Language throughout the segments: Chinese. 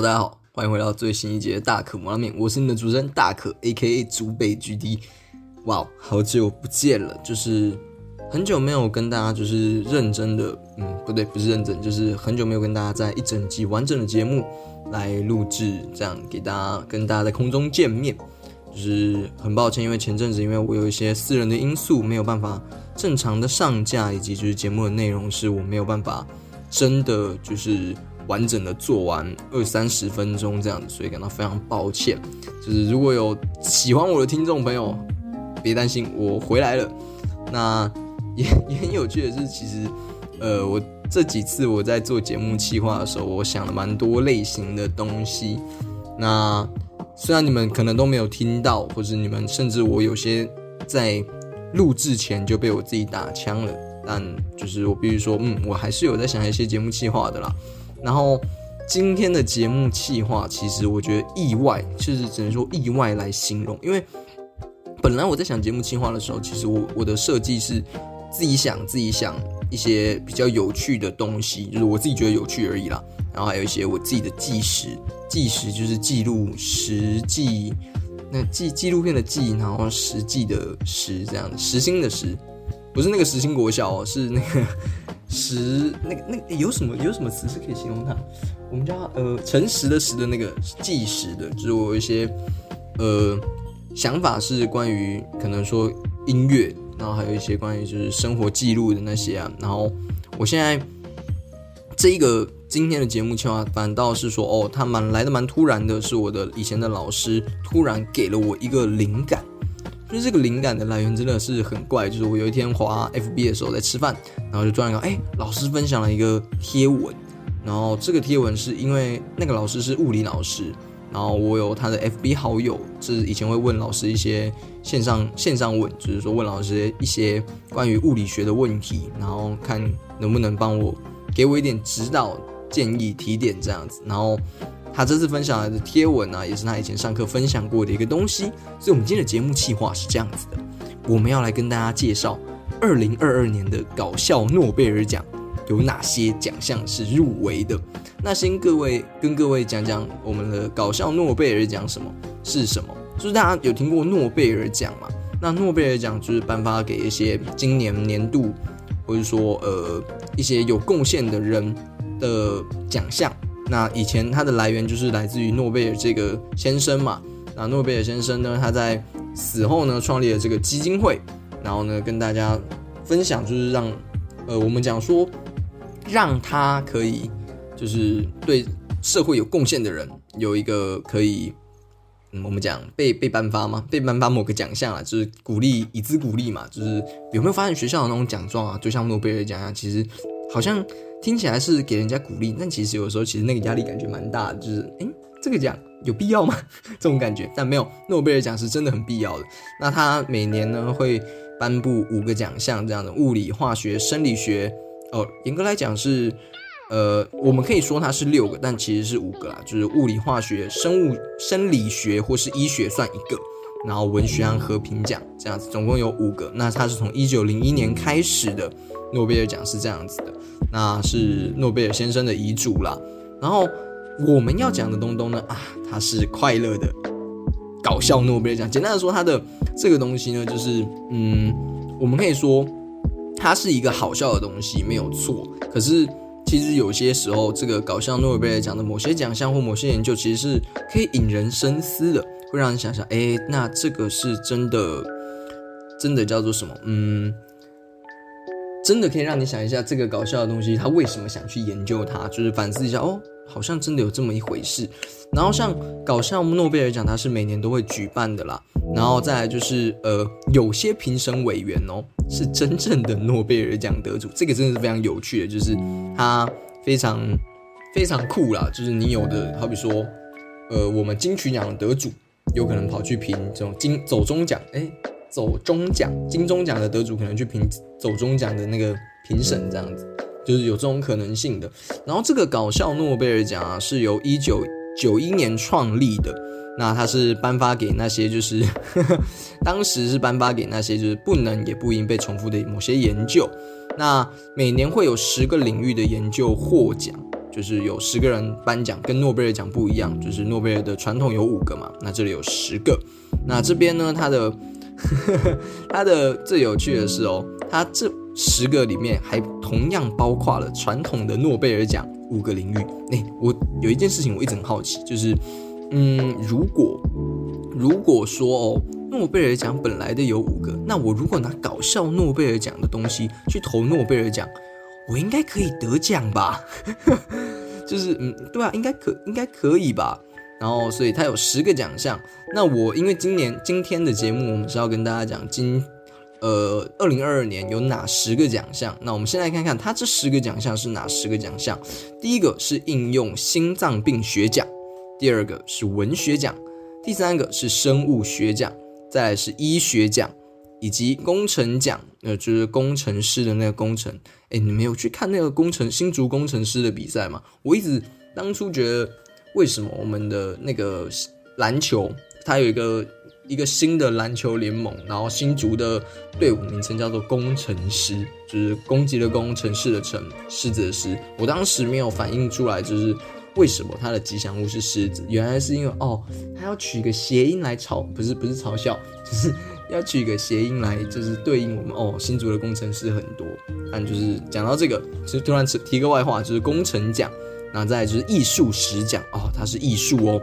大家好，欢迎回到最新一节大可摩拉面，我是你的主持人大可，A.K.A. 竹北 G.D。哇，好久不见了，就是很久没有跟大家就是认真的，嗯，不对，不是认真，就是很久没有跟大家在一整集完整的节目来录制，这样给大家跟大家在空中见面，就是很抱歉，因为前阵子因为我有一些私人的因素，没有办法正常的上架，以及就是节目的内容是我没有办法真的就是完整的做完二三十分钟这样子，所以感到非常抱歉。就是如果有喜欢我的听众朋友，别担心，我回来了。那也也很有趣的是，其实呃，我这几次我在做节目企划的时候，我想了蛮多类型的东西。那虽然你们可能都没有听到，或者你们甚至我有些在录制前就被我自己打枪了，但就是我必须说，嗯，我还是有在想一些节目企划的啦。然后今天的节目企划，其实我觉得意外，就是只能说意外来形容，因为本来我在想节目企划的时候，其实我我的设计是自己想自己想一些比较有趣的东西，就是我自己觉得有趣而已啦。然后还有一些我自己的纪实，纪实就是记录实际，那纪纪录片的纪，然后实际的实这样的实心的实，不是那个实心国小哦，是那个实那个那个、有什么有什么词是可以形容它？我们叫呃诚实的实的那个计时的，就是我有一些呃想法是关于可能说音乐，然后还有一些关于就是生活记录的那些啊，然后我现在这一个今天的节目情况反倒是说哦，它蛮来的蛮突然的，是我的以前的老师突然给了我一个灵感。就是这个灵感的来源真的是很怪，就是我有一天滑 FB 的时候在吃饭，然后就突然看，哎，老师分享了一个贴文，然后这个贴文是因为那个老师是物理老师，然后我有他的 FB 好友，是以前会问老师一些线上线上问，就是说问老师一些关于物理学的问题，然后看能不能帮我给我一点指导建议提点这样子，然后。他这次分享来的贴文呢，也是他以前上课分享过的一个东西，所以我们今天的节目计划是这样子的：我们要来跟大家介绍二零二二年的搞笑诺贝尔奖有哪些奖项是入围的。那先各位跟各位讲讲我们的搞笑诺贝尔奖什么是什么？就是大家有听过诺贝尔奖嘛？那诺贝尔奖就是颁发给一些今年年度或者说呃一些有贡献的人的奖项。那以前它的来源就是来自于诺贝尔这个先生嘛。那诺贝尔先生呢，他在死后呢，创立了这个基金会，然后呢，跟大家分享，就是让呃，我们讲说，让他可以就是对社会有贡献的人有一个可以，嗯，我们讲被被颁发吗？被颁发某个奖项啊，就是鼓励以资鼓励嘛。就是有没有发现学校的那种奖状啊，就像诺贝尔奖啊，其实好像。听起来是给人家鼓励，但其实有时候其实那个压力感觉蛮大的，就是诶，这个奖有必要吗？这种感觉。但没有，诺贝尔奖是真的很必要的。那他每年呢会颁布五个奖项，这样的物理、化学、生理学。哦，严格来讲是，呃，我们可以说它是六个，但其实是五个啦，就是物理、化学、生物、生理学或是医学算一个，然后文学和和平奖这样子，总共有五个。那它是从一九零一年开始的。诺贝尔奖是这样子的，那是诺贝尔先生的遗嘱啦。然后我们要讲的东东呢，啊，它是快乐的搞笑诺贝尔奖。简单的说，它的这个东西呢，就是嗯，我们可以说它是一个好笑的东西，没有错。可是其实有些时候，这个搞笑诺贝尔奖的某些奖项或某些研究，其实是可以引人深思的，会让人想想，哎，那这个是真的，真的叫做什么？嗯。真的可以让你想一下，这个搞笑的东西，他为什么想去研究它？就是反思一下，哦，好像真的有这么一回事。然后像搞笑诺贝尔奖，它是每年都会举办的啦。然后再来就是，呃，有些评审委员哦，是真正的诺贝尔奖得主，这个真的是非常有趣的，就是他非常非常酷啦。就是你有的，好比说，呃，我们金曲奖的得主，有可能跑去评这种金走中奖，哎。走中奖、金钟奖的得主可能去评走中奖的那个评审，这样子就是有这种可能性的。然后这个搞笑诺贝尔奖啊，是由一九九一年创立的。那它是颁发给那些就是 当时是颁发给那些就是不能也不应被重复的某些研究。那每年会有十个领域的研究获奖。就是有十个人颁奖，跟诺贝尔奖不一样，就是诺贝尔的传统有五个嘛，那这里有十个。那这边呢，它的 它的最有趣的是哦，它这十个里面还同样包括了传统的诺贝尔奖五个领域。哎，我有一件事情我一直很好奇，就是嗯，如果如果说哦，诺贝尔奖本来的有五个，那我如果拿搞笑诺贝尔奖的东西去投诺贝尔奖。我应该可以得奖吧？就是嗯，对啊，应该可应该可以吧？然后，所以他有十个奖项。那我因为今年今天的节目，我们是要跟大家讲今呃二零二二年有哪十个奖项。那我们先来看看他这十个奖项是哪十个奖项。第一个是应用心脏病学奖，第二个是文学奖，第三个是生物学奖，再来是医学奖。以及工程奖，呃，就是工程师的那个工程。哎，你没有去看那个工程新竹工程师的比赛吗？我一直当初觉得，为什么我们的那个篮球，它有一个一个新的篮球联盟，然后新竹的队伍名称叫做工程师，就是攻击的攻，城市的城，狮子的狮。我当时没有反应出来，就是为什么它的吉祥物是狮子？原来是因为哦，它要取一个谐音来嘲，不是不是嘲笑，就是。要取一个谐音来，就是对应我们哦。新竹的工程师很多，但就是讲到这个，其实突然提个外话，就是工程奖，然后再就是艺术史奖哦，它是艺术哦。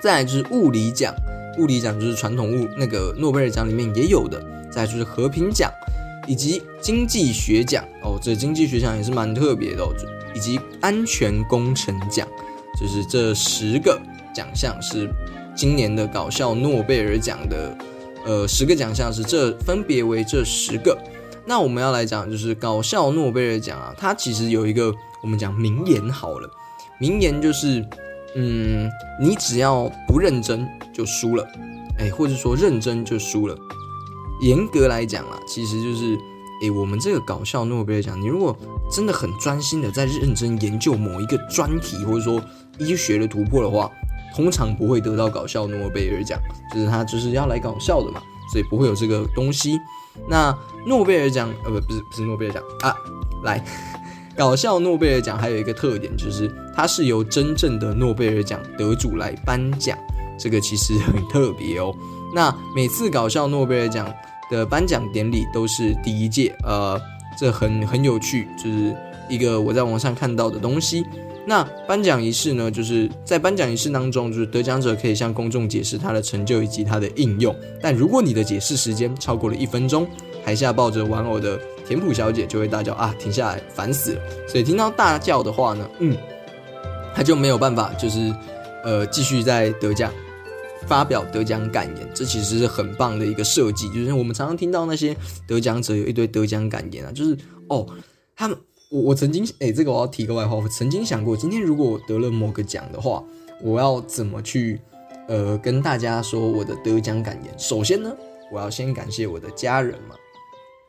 再来就是物理奖，物理奖就是传统物那个诺贝尔奖里面也有的。再就是和平奖，以及经济学奖哦，这经济学奖也是蛮特别的哦。以及安全工程奖，就是这十个奖项是今年的搞笑诺贝尔奖的。呃，十个奖项是这分别为这十个。那我们要来讲，就是搞笑诺贝尔奖啊，它其实有一个我们讲名言好了，名言就是，嗯，你只要不认真就输了，哎，或者说认真就输了。严格来讲啊，其实就是，哎，我们这个搞笑诺贝尔奖，你如果真的很专心的在认真研究某一个专题，或者说医学的突破的话。通常不会得到搞笑诺贝尔奖，就是他就是要来搞笑的嘛，所以不会有这个东西。那诺贝尔奖呃不不是不是诺贝尔奖啊，来搞笑诺贝尔奖还有一个特点就是它是由真正的诺贝尔奖得主来颁奖，这个其实很特别哦。那每次搞笑诺贝尔奖的颁奖典礼都是第一届，呃，这很很有趣，就是一个我在网上看到的东西。那颁奖仪式呢？就是在颁奖仪式当中，就是得奖者可以向公众解释他的成就以及他的应用。但如果你的解释时间超过了一分钟，台下抱着玩偶的田普小姐就会大叫啊，停下来，烦死了！所以听到大叫的话呢，嗯，他就没有办法，就是呃继续在得奖发表得奖感言。这其实是很棒的一个设计，就是我们常常听到那些得奖者有一堆得奖感言啊，就是哦，他们。我我曾经哎，这个我要提个外话，我曾经想过，今天如果我得了某个奖的话，我要怎么去呃跟大家说我的得奖感言？首先呢，我要先感谢我的家人嘛，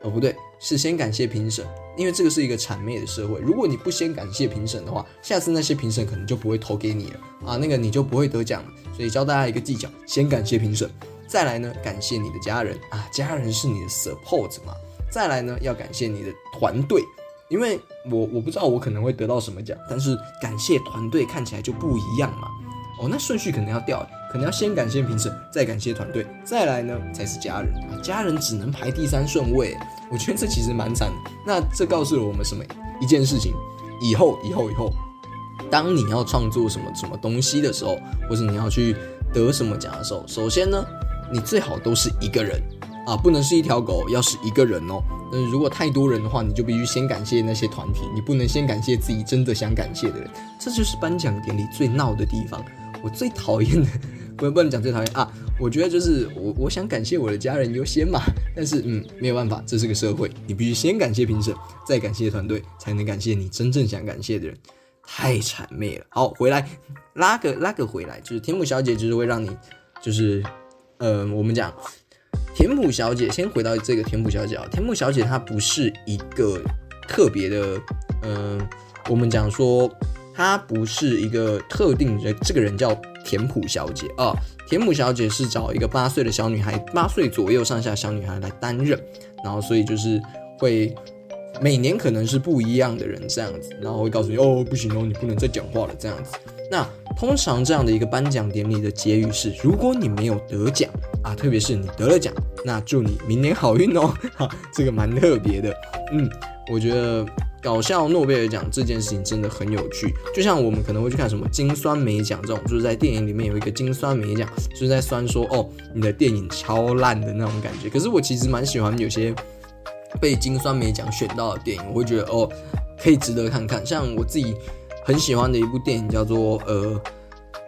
哦不对，是先感谢评审，因为这个是一个谄媚的社会，如果你不先感谢评审的话，下次那些评审可能就不会投给你了啊，那个你就不会得奖了。所以教大家一个技巧，先感谢评审，再来呢感谢你的家人啊，家人是你的 support 嘛，再来呢要感谢你的团队。因为我我不知道我可能会得到什么奖，但是感谢团队看起来就不一样嘛。哦，那顺序可能要掉，可能要先感谢评审，再感谢团队，再来呢才是家人啊。家人只能排第三顺位，我觉得这其实蛮惨的。那这告诉了我们什么一件事情？以后以后以后，当你要创作什么什么东西的时候，或者你要去得什么奖的时候，首先呢，你最好都是一个人。啊，不能是一条狗，要是一个人哦。嗯，如果太多人的话，你就必须先感谢那些团体，你不能先感谢自己真的想感谢的人。这就是颁奖典礼最闹的地方。我最讨厌的，不不能讲最讨厌啊。我觉得就是我我想感谢我的家人优先嘛。但是嗯，没有办法，这是个社会，你必须先感谢评审，再感谢团队，才能感谢你真正想感谢的人。太谄媚了。好，回来拉个拉个回来，就是田母小姐就是会让你，就是呃，我们讲。田母小姐，先回到这个田母小姐啊。田母小姐她不是一个特别的，嗯，我们讲说她不是一个特定人，这个人叫田普小姐啊。田母小姐是找一个八岁的小女孩，八岁左右上下小女孩来担任，然后所以就是会每年可能是不一样的人这样子，然后会告诉你哦，不行哦，你不能再讲话了这样子。那通常这样的一个颁奖典礼的结语是：如果你没有得奖啊，特别是你得了奖，那祝你明年好运哦。哈，这个蛮特别的。嗯，我觉得搞笑诺贝尔奖这件事情真的很有趣。就像我们可能会去看什么金酸梅奖这种，就是在电影里面有一个金酸梅奖，就是在酸说哦，你的电影超烂的那种感觉。可是我其实蛮喜欢有些被金酸梅奖选到的电影，我会觉得哦，可以值得看看。像我自己。很喜欢的一部电影叫做呃，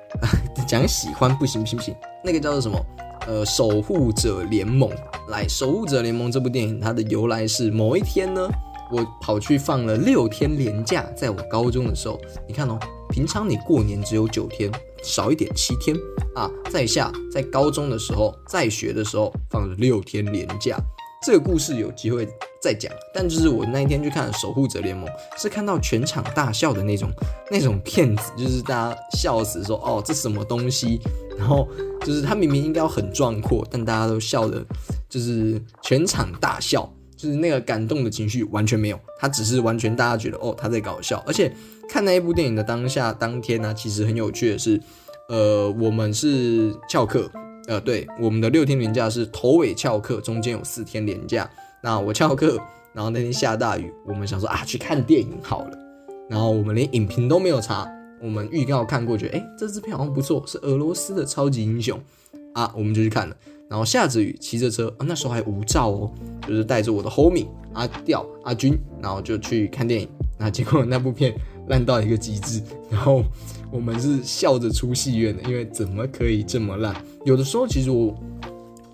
讲喜欢不行不行不行，那个叫做什么？呃，守护者联盟。来，守护者联盟这部电影它的由来是某一天呢，我跑去放了六天年假，在我高中的时候。你看哦，平常你过年只有九天，少一点七天啊，在下在高中的时候在学的时候放了六天年假。这个故事有机会再讲，但就是我那一天去看《守护者联盟》，是看到全场大笑的那种那种片子，就是大家笑死，说哦这什么东西，然后就是他明明应该要很壮阔，但大家都笑的，就是全场大笑，就是那个感动的情绪完全没有，他只是完全大家觉得哦他在搞笑，而且看那一部电影的当下当天呢，其实很有趣的是，呃我们是翘课。呃，对，我们的六天连假是头尾翘课，中间有四天连假。那我翘课，然后那天下大雨，我们想说啊，去看电影好了。然后我们连影评都没有查，我们预告看过，觉得哎，这支片好像不错，是俄罗斯的超级英雄啊，我们就去看了。然后下着雨，骑着车啊，那时候还无照哦，就是带着我的 homie 阿调阿军，然后就去看电影。那结果那部片烂到一个极致，然后。我们是笑着出戏院的，因为怎么可以这么烂？有的时候，其实我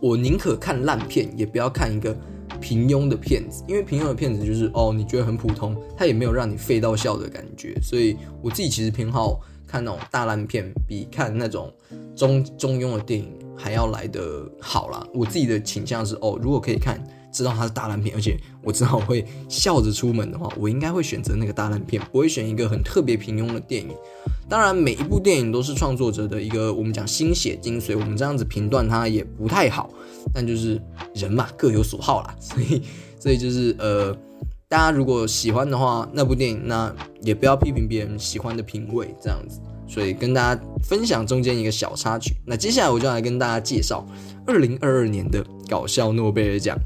我宁可看烂片，也不要看一个平庸的片子，因为平庸的片子就是哦，你觉得很普通，它也没有让你废到笑的感觉。所以我自己其实偏好看那种大烂片，比看那种中中庸的电影还要来的好啦。我自己的倾向是哦，如果可以看。知道它是大烂片，而且我知道我会笑着出门的话，我应该会选择那个大烂片，不会选一个很特别平庸的电影。当然，每一部电影都是创作者的一个我们讲心血精髓，我们这样子评断它也不太好。但就是人嘛，各有所好啦，所以所以就是呃，大家如果喜欢的话，那部电影那也不要批评别人喜欢的品味这样子。所以跟大家分享中间一个小插曲。那接下来我就来跟大家介绍二零二二年的搞笑诺贝尔奖。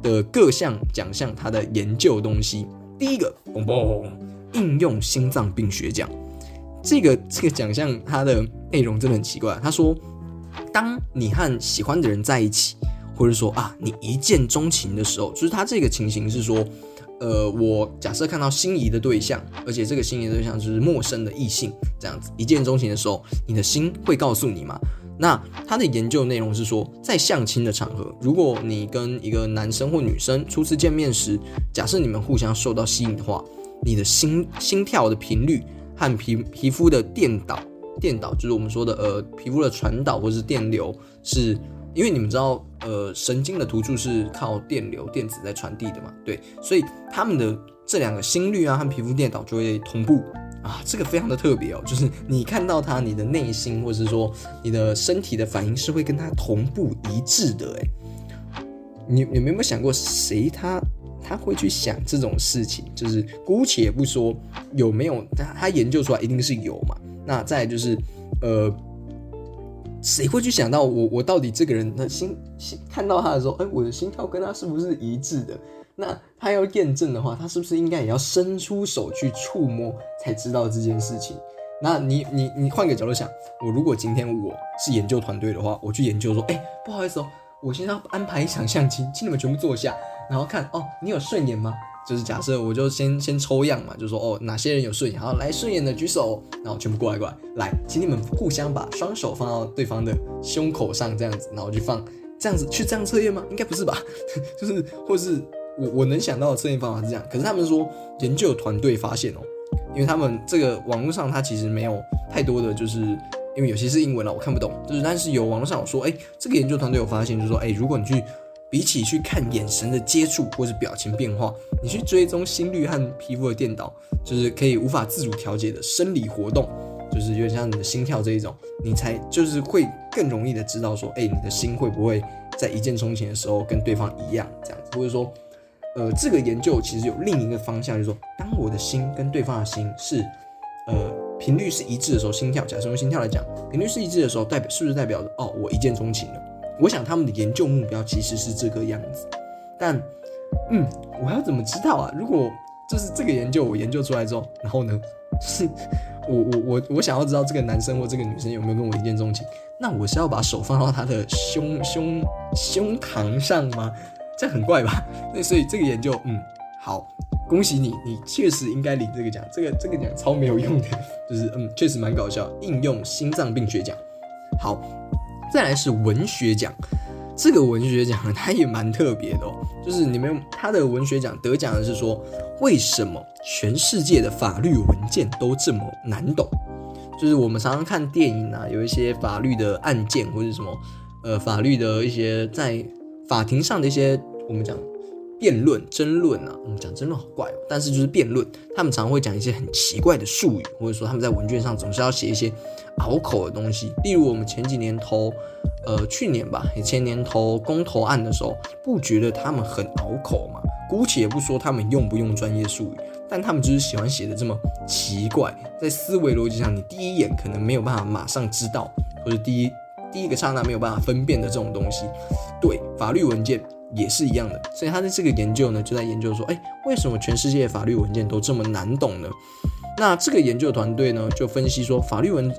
的各项奖项，它的研究东西，第一个，嘣嘣，应用心脏病学奖，这个这个奖项它的内容真的很奇怪。他说，当你和喜欢的人在一起，或者说啊，你一见钟情的时候，就是他这个情形是说，呃，我假设看到心仪的对象，而且这个心仪的对象就是陌生的异性，这样子一见钟情的时候，你的心会告诉你吗？那他的研究内容是说，在相亲的场合，如果你跟一个男生或女生初次见面时，假设你们互相受到吸引的话，你的心心跳的频率和皮皮肤的电导，电导就是我们说的呃皮肤的传导或是电流，是因为你们知道呃神经的突触是靠电流电子在传递的嘛？对，所以他们的这两个心率啊和皮肤电导就会同步。啊，这个非常的特别哦，就是你看到他，你的内心或者是说你的身体的反应是会跟他同步一致的。哎，你你们有没有想过，谁他他会去想这种事情？就是姑且不说有没有，他他研究出来一定是有嘛。那再就是，呃，谁会去想到我我到底这个人的心心看到他的时候，哎，我的心跳跟他是不是一致的？那他要验证的话，他是不是应该也要伸出手去触摸才知道这件事情？那你你你换个角度想，我如果今天我是研究团队的话，我去研究说，哎，不好意思哦，我现在要安排一场相亲，请你们全部坐下，然后看哦，你有顺眼吗？就是假设我就先先抽样嘛，就说哦，哪些人有顺眼，好来顺眼的举手，然后全部过来过来，来，请你们互相把双手放到对方的胸口上，这样子，然后去放，这样子去这样测验吗？应该不是吧？就是或是。我我能想到的测验方法是这样，可是他们说研究团队发现哦，因为他们这个网络上它其实没有太多的，就是因为有些是英文了，我看不懂。就是但是有网络上有说，哎，这个研究团队有发现，就是说，哎，如果你去比起去看眼神的接触或者表情变化，你去追踪心率和皮肤的电导，就是可以无法自主调节的生理活动，就是有点像你的心跳这一种，你才就是会更容易的知道说，哎，你的心会不会在一见钟情的时候跟对方一样这样子，或者说。呃，这个研究其实有另一个方向，就是说，当我的心跟对方的心是呃频率是一致的时候，心跳，假设用心跳来讲，频率是一致的时候，代表是不是代表着哦，我一见钟情了？我想他们的研究目标其实是这个样子，但嗯，我要怎么知道啊？如果就是这个研究我研究出来之后，然后呢，是我我我我想要知道这个男生或这个女生有没有跟我一见钟情，那我是要把手放到他的胸胸胸膛上吗？这很怪吧？那所以这个研究，嗯，好，恭喜你，你确实应该领这个奖。这个这个奖超没有用的，就是嗯，确实蛮搞笑。应用心脏病学奖。好，再来是文学奖。这个文学奖它也蛮特别的哦，就是你们它的文学奖得奖的是说，为什么全世界的法律文件都这么难懂？就是我们常常看电影啊，有一些法律的案件或者什么，呃，法律的一些在法庭上的一些我们讲辩论、争论啊，我们讲争论好怪哦，但是就是辩论，他们常会讲一些很奇怪的术语，或者说他们在文卷上总是要写一些拗口的东西，例如我们前几年投。呃，去年吧，前年投公投案的时候，不觉得他们很拗口吗？姑且不说他们用不用专业术语，但他们就是喜欢写的这么奇怪，在思维逻辑上，你第一眼可能没有办法马上知道，或者第一第一个刹那没有办法分辨的这种东西。对，法律文件也是一样的，所以他的这个研究呢，就在研究说，哎，为什么全世界法律文件都这么难懂呢？那这个研究团队呢，就分析说，法律文。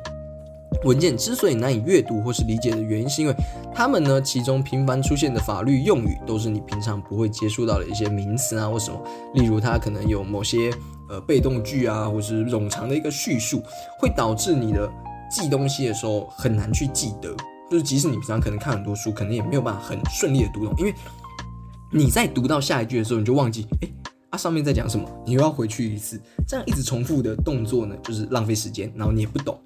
文件之所以难以阅读或是理解的原因，是因为他们呢，其中频繁出现的法律用语都是你平常不会接触到的一些名词啊，或什么。例如，它可能有某些呃被动句啊，或是冗长的一个叙述，会导致你的记东西的时候很难去记得。就是即使你平常可能看很多书，可能也没有办法很顺利的读懂，因为你在读到下一句的时候，你就忘记，哎，啊上面在讲什么，你又要回去一次，这样一直重复的动作呢，就是浪费时间，然后你也不懂。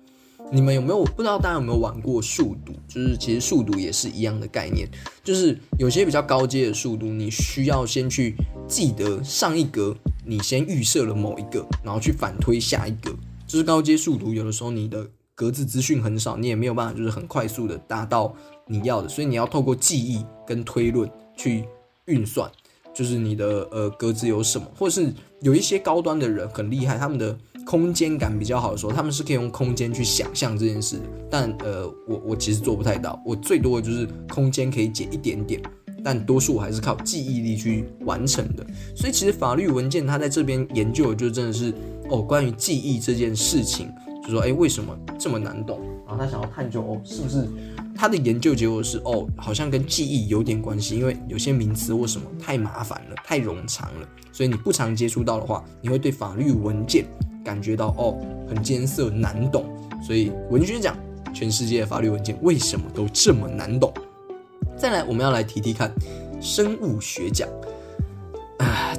你们有没有不知道大家有没有玩过数独？就是其实数独也是一样的概念，就是有些比较高阶的数独，你需要先去记得上一格，你先预设了某一个，然后去反推下一个。就是高阶数独，有的时候你的格子资讯很少，你也没有办法就是很快速的达到你要的，所以你要透过记忆跟推论去运算，就是你的呃格子有什么，或者是有一些高端的人很厉害，他们的。空间感比较好的时候，他们是可以用空间去想象这件事，但呃，我我其实做不太到，我最多的就是空间可以解一点点，但多数还是靠记忆力去完成的。所以其实法律文件它在这边研究的就真的是哦，关于记忆这件事情，就说哎为什么这么难懂？然后他想要探究哦，是不是他的研究结果是哦，好像跟记忆有点关系，因为有些名词或什么太麻烦了，太冗长了，所以你不常接触到的话，你会对法律文件。感觉到哦，很艰涩难懂，所以文学奖，全世界的法律文件为什么都这么难懂？再来，我们要来提提看生物学奖，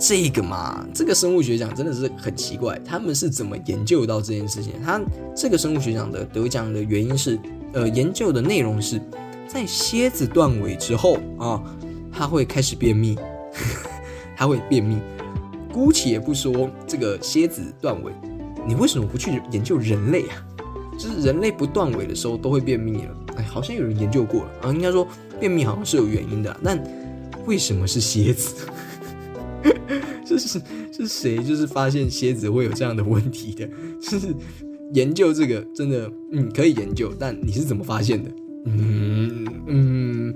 这个嘛，这个生物学奖真的是很奇怪，他们是怎么研究到这件事情？他这个生物学奖的得奖的原因是，呃，研究的内容是在蝎子断尾之后啊，它会开始便秘，它会便秘。姑且不说这个蝎子断尾。你为什么不去研究人类啊？就是人类不断尾的时候都会便秘了。哎，好像有人研究过了啊。应该说便秘好像是有原因的，但为什么是蝎子？这是是谁？就是发现蝎子会有这样的问题的？就是研究这个真的，嗯，可以研究，但你是怎么发现的？嗯嗯，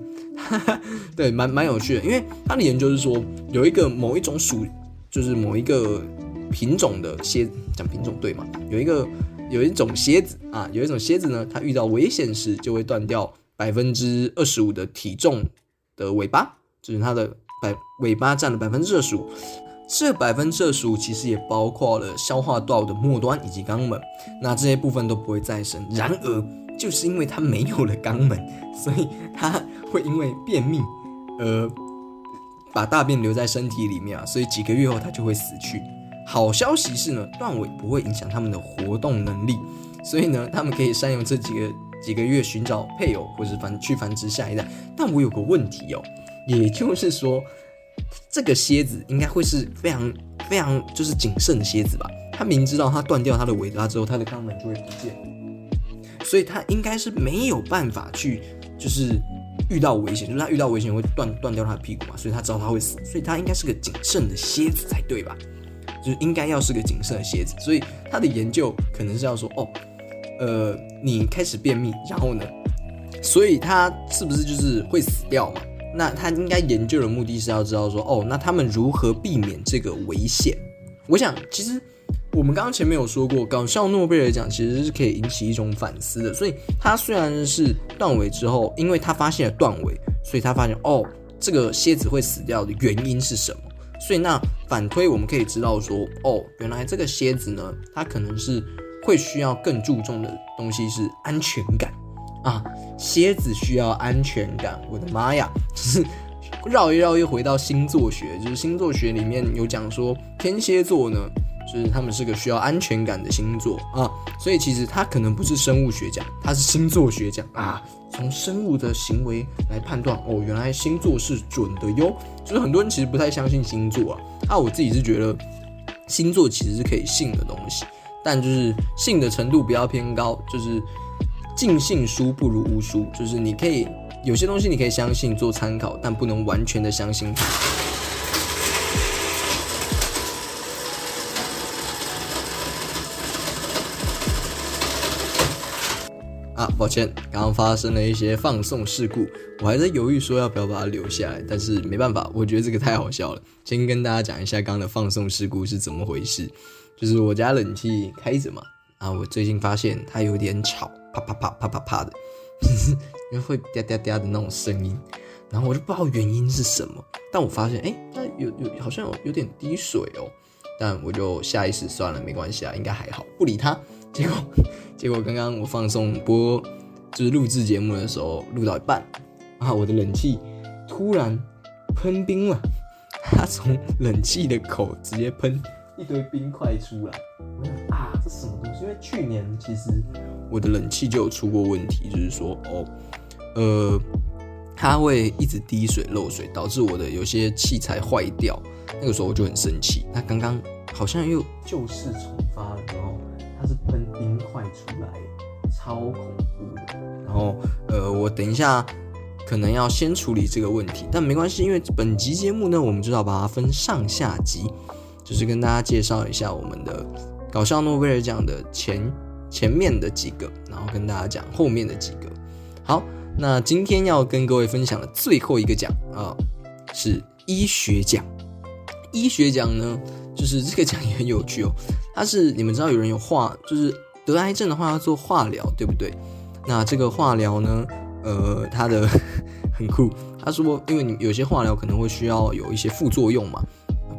对，蛮蛮有趣的，因为他的研究是说有一个某一种属，就是某一个。品种的蝎讲品种对吗？有一个有一种蝎子啊，有一种蝎子呢，它遇到危险时就会断掉百分之二十五的体重的尾巴，就是它的百尾巴占了百分之二十五。这百分之二十五其实也包括了消化道的末端以及肛门，那这些部分都不会再生。然而，就是因为它没有了肛门，所以它会因为便秘而把大便留在身体里面啊，所以几个月后它就会死去。好消息是呢，断尾不会影响它们的活动能力，所以呢，它们可以善用这几个几个月寻找配偶，或是繁去繁殖下一代。但我有个问题哦，也就是说，这个蝎子应该会是非常非常就是谨慎的蝎子吧？它明知道它断掉它的尾巴之后，它的肛门就会不见，所以它应该是没有办法去就是遇到危险，就是他遇到危险会断断掉他的屁股嘛，所以他知道他会死，所以他应该是个谨慎的蝎子才对吧？就是应该要是个谨慎的蝎子，所以他的研究可能是要说，哦，呃，你开始便秘，然后呢，所以他是不是就是会死掉嘛？那他应该研究的目的是要知道说，哦，那他们如何避免这个危险？我想，其实我们刚刚前面有说过，搞笑诺贝尔奖其实是可以引起一种反思的。所以，他虽然是断尾之后，因为他发现了断尾，所以他发现哦，这个蝎子会死掉的原因是什么？所以，那反推我们可以知道说，哦，原来这个蝎子呢，它可能是会需要更注重的东西是安全感啊。蝎子需要安全感，我的妈呀！就是绕一绕又回到星座学，就是星座学里面有讲说天蝎座呢，就是他们是个需要安全感的星座啊，所以其实他可能不是生物学家，他是星座学家啊。从生物的行为来判断，哦，原来星座是准的哟。就是很多人其实不太相信星座啊，啊，我自己是觉得星座其实是可以信的东西，但就是信的程度不要偏高，就是。尽信书不如无书，就是你可以有些东西你可以相信做参考，但不能完全的相信它。啊，抱歉，刚刚发生了一些放送事故，我还在犹豫说要不要把它留下来，但是没办法，我觉得这个太好笑了。先跟大家讲一下刚刚的放送事故是怎么回事，就是我家冷气开着嘛，啊，我最近发现它有点吵。啪啪啪啪啪啪的，因为会嗲嗲嗲的那种声音，然后我就不知道原因是什么，但我发现哎，那有有好像有有点滴水哦，但我就下意识算了，没关系啊，应该还好，不理他。结果结果刚刚我放送播就是录制节目的时候，录到一半啊，我的冷气突然喷冰了，它从冷气的口直接喷一堆冰块出来，我想啊，这什么？因为去年其实。我的冷气就有出过问题，就是说，哦，呃，它会一直滴水漏水，导致我的有些器材坏掉。那个时候我就很生气。它刚刚好像又旧事重发了，然后它是喷冰块出来，超恐怖的。然后，呃，我等一下可能要先处理这个问题，但没关系，因为本集节目呢，我们就要把它分上下集，就是跟大家介绍一下我们的搞笑诺贝尔奖的前。前面的几个，然后跟大家讲后面的几个。好，那今天要跟各位分享的最后一个奖啊，是医学奖。医学奖呢，就是这个奖也很有趣哦。它是你们知道有人有化，就是得癌症的话要做化疗，对不对？那这个化疗呢，呃，它的 很酷。他说，因为你有些化疗可能会需要有一些副作用嘛，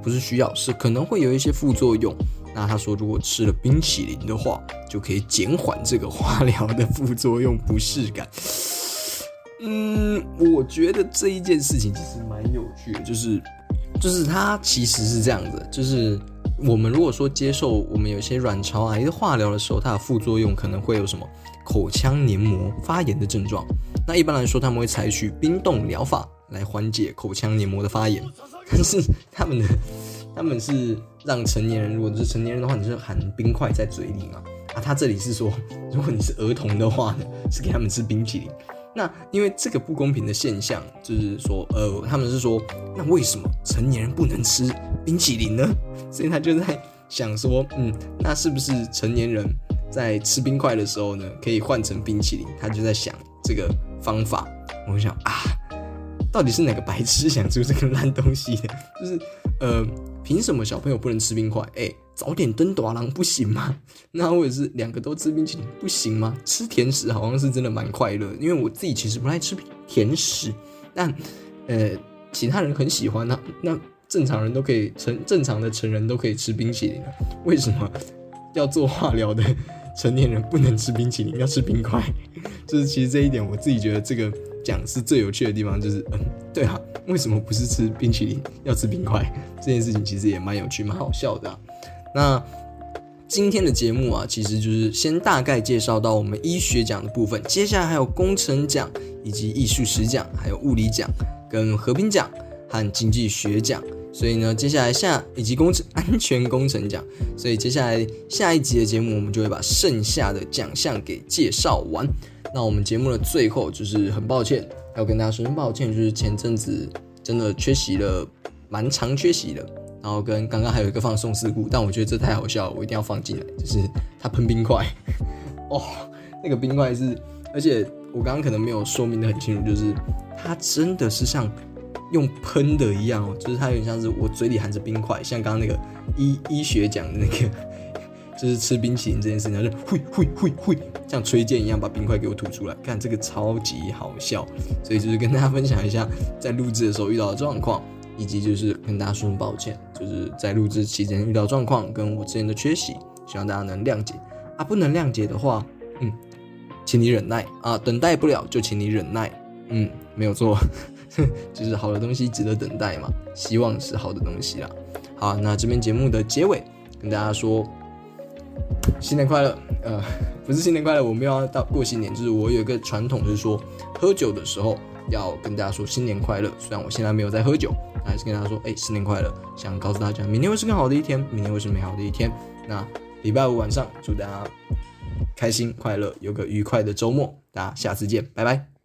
不是需要，是可能会有一些副作用。那他说，如果吃了冰淇淋的话，就可以减缓这个化疗的副作用不适感。嗯，我觉得这一件事情其实蛮有趣的，就是，就是它其实是这样子，就是我们如果说接受我们有些卵巢癌的化疗的时候，它的副作用可能会有什么口腔黏膜发炎的症状。那一般来说，他们会采取冰冻疗法来缓解口腔黏膜的发炎，但是他们的。他们是让成年人，如果是成年人的话，你是含冰块在嘴里嘛？啊，他这里是说，如果你是儿童的话呢，是给他们吃冰淇淋。那因为这个不公平的现象，就是说，呃，他们是说，那为什么成年人不能吃冰淇淋呢？所以他就在想说，嗯，那是不是成年人在吃冰块的时候呢，可以换成冰淇淋？他就在想这个方法。我想啊，到底是哪个白痴想出这个烂东西的？就是，呃。凭什么小朋友不能吃冰块？哎，早点登短廊不行吗？那或者是两个都吃冰淇淋不行吗？吃甜食好像是真的蛮快乐，因为我自己其实不爱吃甜食，但呃，其他人很喜欢那那正常人都可以成正常的成人都可以吃冰淇淋，为什么要做化疗的成年人不能吃冰淇淋，要吃冰块？就是其实这一点我自己觉得这个。讲是最有趣的地方，就是嗯，对啊，为什么不是吃冰淇淋要吃冰块？这件事情其实也蛮有趣、蛮好笑的。那今天的节目啊，其实就是先大概介绍到我们医学奖的部分，接下来还有工程奖、以及艺术史奖、还有物理奖、跟和平奖和经济学奖。所以呢，接下来下以及工程安全工程奖，所以接下来下一集的节目，我们就会把剩下的奖项给介绍完。那我们节目的最后就是很抱歉，要跟大家说声抱歉，就是前阵子真的缺席了，蛮长缺席的。然后跟刚刚还有一个放送事故，但我觉得这太好笑了，我一定要放进来，就是他喷冰块，哦，那个冰块是，而且我刚刚可能没有说明的很清楚，就是它真的是像用喷的一样哦，就是它有点像是我嘴里含着冰块，像刚刚那个医医学讲的那个，就是吃冰淇淋这件事情，它就会会会会像吹箭一样把冰块给我吐出来，看这个超级好笑，所以就是跟大家分享一下在录制的时候遇到的状况。以及就是跟大家说声抱歉，就是在录制期间遇到状况，跟我之前的缺席，希望大家能谅解啊。不能谅解的话，嗯，请你忍耐啊。等待不了就请你忍耐，嗯，没有错，就是好的东西值得等待嘛。希望是好的东西啦。好，那这边节目的结尾跟大家说新年快乐。呃，不是新年快乐，我们要到过新年，就是我有一个传统，就是说喝酒的时候要跟大家说新年快乐。虽然我现在没有在喝酒。还是跟大家说，哎，新年快乐！想告诉大家，明天会是更好的一天，明天会是美好的一天。那礼拜五晚上，祝大家开心快乐，有个愉快的周末。大家下次见，拜拜。